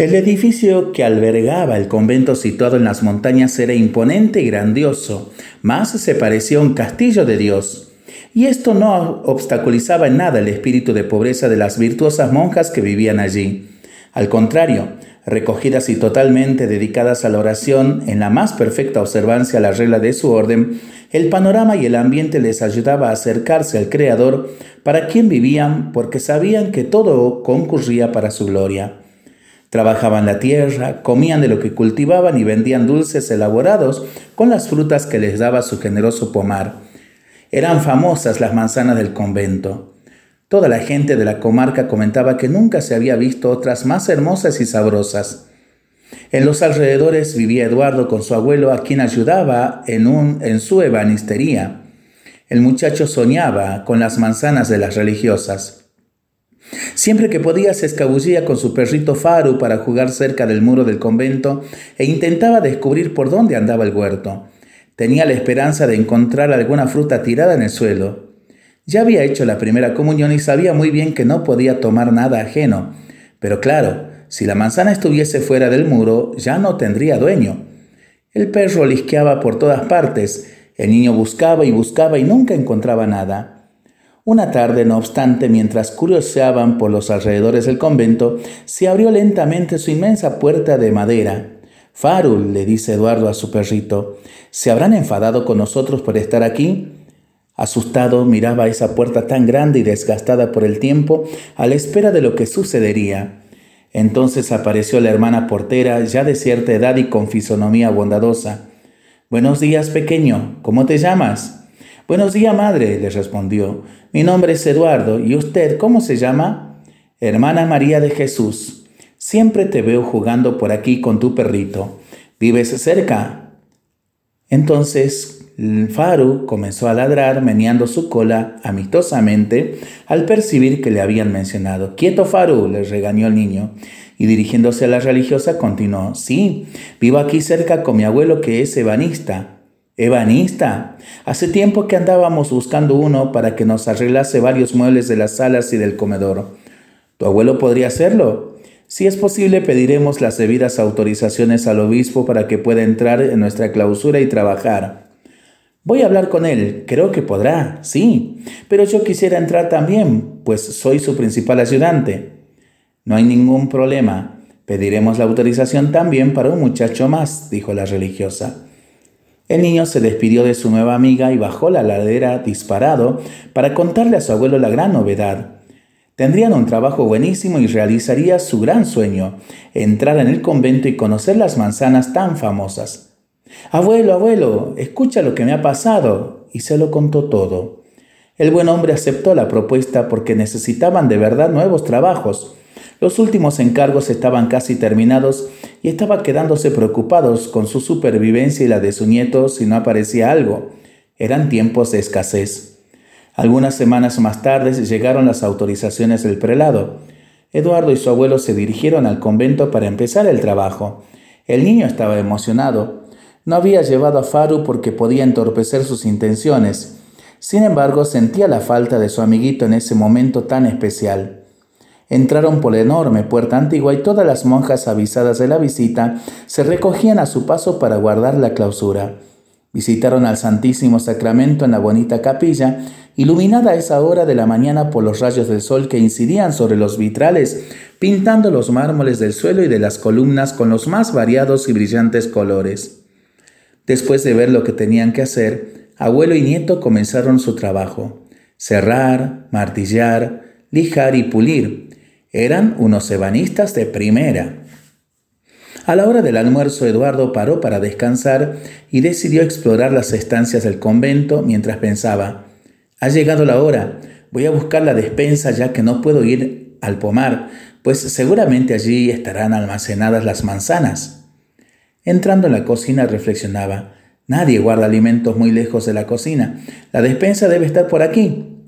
El edificio que albergaba el convento situado en las montañas era imponente y grandioso, más se parecía a un castillo de Dios. Y esto no obstaculizaba en nada el espíritu de pobreza de las virtuosas monjas que vivían allí. Al contrario, recogidas y totalmente dedicadas a la oración en la más perfecta observancia a la regla de su orden, el panorama y el ambiente les ayudaba a acercarse al Creador para quien vivían porque sabían que todo concurría para su gloria. Trabajaban la tierra, comían de lo que cultivaban y vendían dulces elaborados con las frutas que les daba su generoso pomar. Eran famosas las manzanas del convento. Toda la gente de la comarca comentaba que nunca se había visto otras más hermosas y sabrosas. En los alrededores vivía Eduardo con su abuelo a quien ayudaba en, un, en su ebanistería. El muchacho soñaba con las manzanas de las religiosas. Siempre que podía se escabullía con su perrito Faru para jugar cerca del muro del convento e intentaba descubrir por dónde andaba el huerto. Tenía la esperanza de encontrar alguna fruta tirada en el suelo. Ya había hecho la primera comunión y sabía muy bien que no podía tomar nada ajeno. Pero claro, si la manzana estuviese fuera del muro, ya no tendría dueño. El perro lisqueaba por todas partes, el niño buscaba y buscaba y nunca encontraba nada. Una tarde, no obstante, mientras curioseaban por los alrededores del convento, se abrió lentamente su inmensa puerta de madera. Farul, le dice Eduardo a su perrito, ¿se habrán enfadado con nosotros por estar aquí? Asustado miraba esa puerta tan grande y desgastada por el tiempo a la espera de lo que sucedería. Entonces apareció la hermana portera, ya de cierta edad y con fisonomía bondadosa. Buenos días, pequeño. ¿Cómo te llamas? Buenos días, madre, le respondió. Mi nombre es Eduardo. ¿Y usted cómo se llama? Hermana María de Jesús. Siempre te veo jugando por aquí con tu perrito. ¿Vives cerca? Entonces Faru comenzó a ladrar, meneando su cola amistosamente al percibir que le habían mencionado. Quieto, Faru, le regañó el niño. Y dirigiéndose a la religiosa continuó, sí, vivo aquí cerca con mi abuelo que es ebanista. Ebanista. Hace tiempo que andábamos buscando uno para que nos arreglase varios muebles de las salas y del comedor. ¿Tu abuelo podría hacerlo? Si es posible, pediremos las debidas autorizaciones al obispo para que pueda entrar en nuestra clausura y trabajar. Voy a hablar con él, creo que podrá, sí, pero yo quisiera entrar también, pues soy su principal ayudante. No hay ningún problema, pediremos la autorización también para un muchacho más, dijo la religiosa. El niño se despidió de su nueva amiga y bajó la ladera disparado para contarle a su abuelo la gran novedad. Tendrían un trabajo buenísimo y realizaría su gran sueño, entrar en el convento y conocer las manzanas tan famosas. Abuelo, abuelo, escucha lo que me ha pasado. Y se lo contó todo. El buen hombre aceptó la propuesta porque necesitaban de verdad nuevos trabajos. Los últimos encargos estaban casi terminados y estaba quedándose preocupados con su supervivencia y la de su nieto si no aparecía algo. Eran tiempos de escasez. Algunas semanas más tarde llegaron las autorizaciones del prelado. Eduardo y su abuelo se dirigieron al convento para empezar el trabajo. El niño estaba emocionado. No había llevado a Faru porque podía entorpecer sus intenciones. Sin embargo, sentía la falta de su amiguito en ese momento tan especial. Entraron por la enorme puerta antigua y todas las monjas avisadas de la visita se recogían a su paso para guardar la clausura. Visitaron al Santísimo Sacramento en la bonita capilla, iluminada a esa hora de la mañana por los rayos del sol que incidían sobre los vitrales, pintando los mármoles del suelo y de las columnas con los más variados y brillantes colores. Después de ver lo que tenían que hacer, abuelo y nieto comenzaron su trabajo. Cerrar, martillar, lijar y pulir, eran unos ebanistas de primera. A la hora del almuerzo, Eduardo paró para descansar y decidió explorar las estancias del convento mientras pensaba, ha llegado la hora, voy a buscar la despensa ya que no puedo ir al pomar, pues seguramente allí estarán almacenadas las manzanas. Entrando en la cocina reflexionaba, nadie guarda alimentos muy lejos de la cocina, la despensa debe estar por aquí.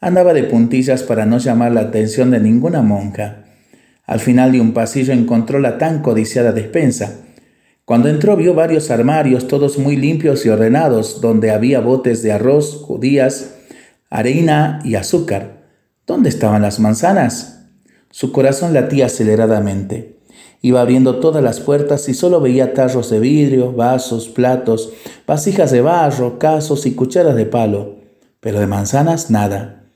Andaba de puntillas para no llamar la atención de ninguna monja. Al final de un pasillo encontró la tan codiciada despensa. Cuando entró vio varios armarios, todos muy limpios y ordenados, donde había botes de arroz, judías, harina y azúcar. ¿Dónde estaban las manzanas? Su corazón latía aceleradamente. Iba abriendo todas las puertas y solo veía tarros de vidrio, vasos, platos, vasijas de barro, casos y cucharas de palo, pero de manzanas nada.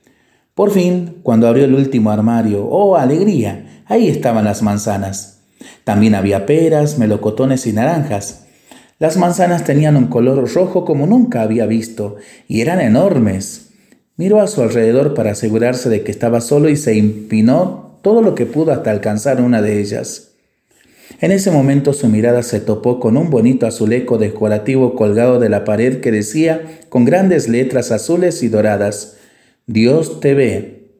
Por fin, cuando abrió el último armario, ¡oh, alegría! Ahí estaban las manzanas. También había peras, melocotones y naranjas. Las manzanas tenían un color rojo como nunca había visto, y eran enormes. Miró a su alrededor para asegurarse de que estaba solo y se empinó todo lo que pudo hasta alcanzar una de ellas. En ese momento su mirada se topó con un bonito azulejo decorativo colgado de la pared que decía con grandes letras azules y doradas, Dios te ve.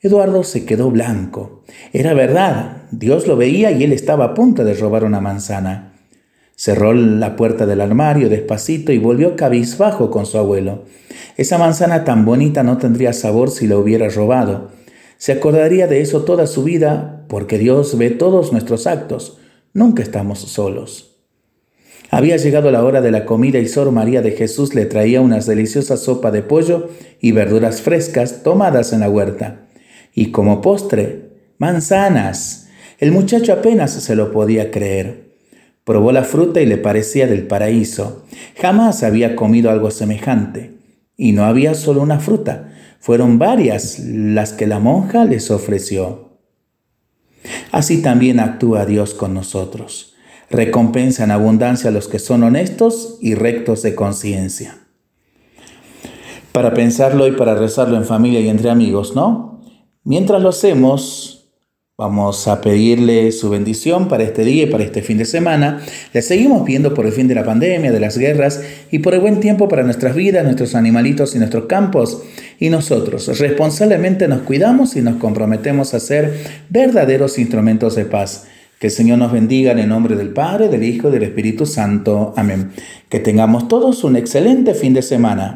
Eduardo se quedó blanco. Era verdad, Dios lo veía y él estaba a punto de robar una manzana. Cerró la puerta del armario despacito y volvió cabizbajo con su abuelo. Esa manzana tan bonita no tendría sabor si la hubiera robado. Se acordaría de eso toda su vida porque Dios ve todos nuestros actos. Nunca estamos solos. Había llegado la hora de la comida y Sor María de Jesús le traía unas deliciosas sopa de pollo y verduras frescas tomadas en la huerta. Y como postre, manzanas. El muchacho apenas se lo podía creer. Probó la fruta y le parecía del paraíso. Jamás había comido algo semejante. Y no había solo una fruta, fueron varias las que la monja les ofreció. Así también actúa Dios con nosotros. Recompensa en abundancia a los que son honestos y rectos de conciencia. Para pensarlo y para rezarlo en familia y entre amigos, ¿no? Mientras lo hacemos, Vamos a pedirle su bendición para este día y para este fin de semana. Le seguimos pidiendo por el fin de la pandemia, de las guerras y por el buen tiempo para nuestras vidas, nuestros animalitos y nuestros campos. Y nosotros responsablemente nos cuidamos y nos comprometemos a ser verdaderos instrumentos de paz. Que el Señor nos bendiga en el nombre del Padre, del Hijo y del Espíritu Santo. Amén. Que tengamos todos un excelente fin de semana.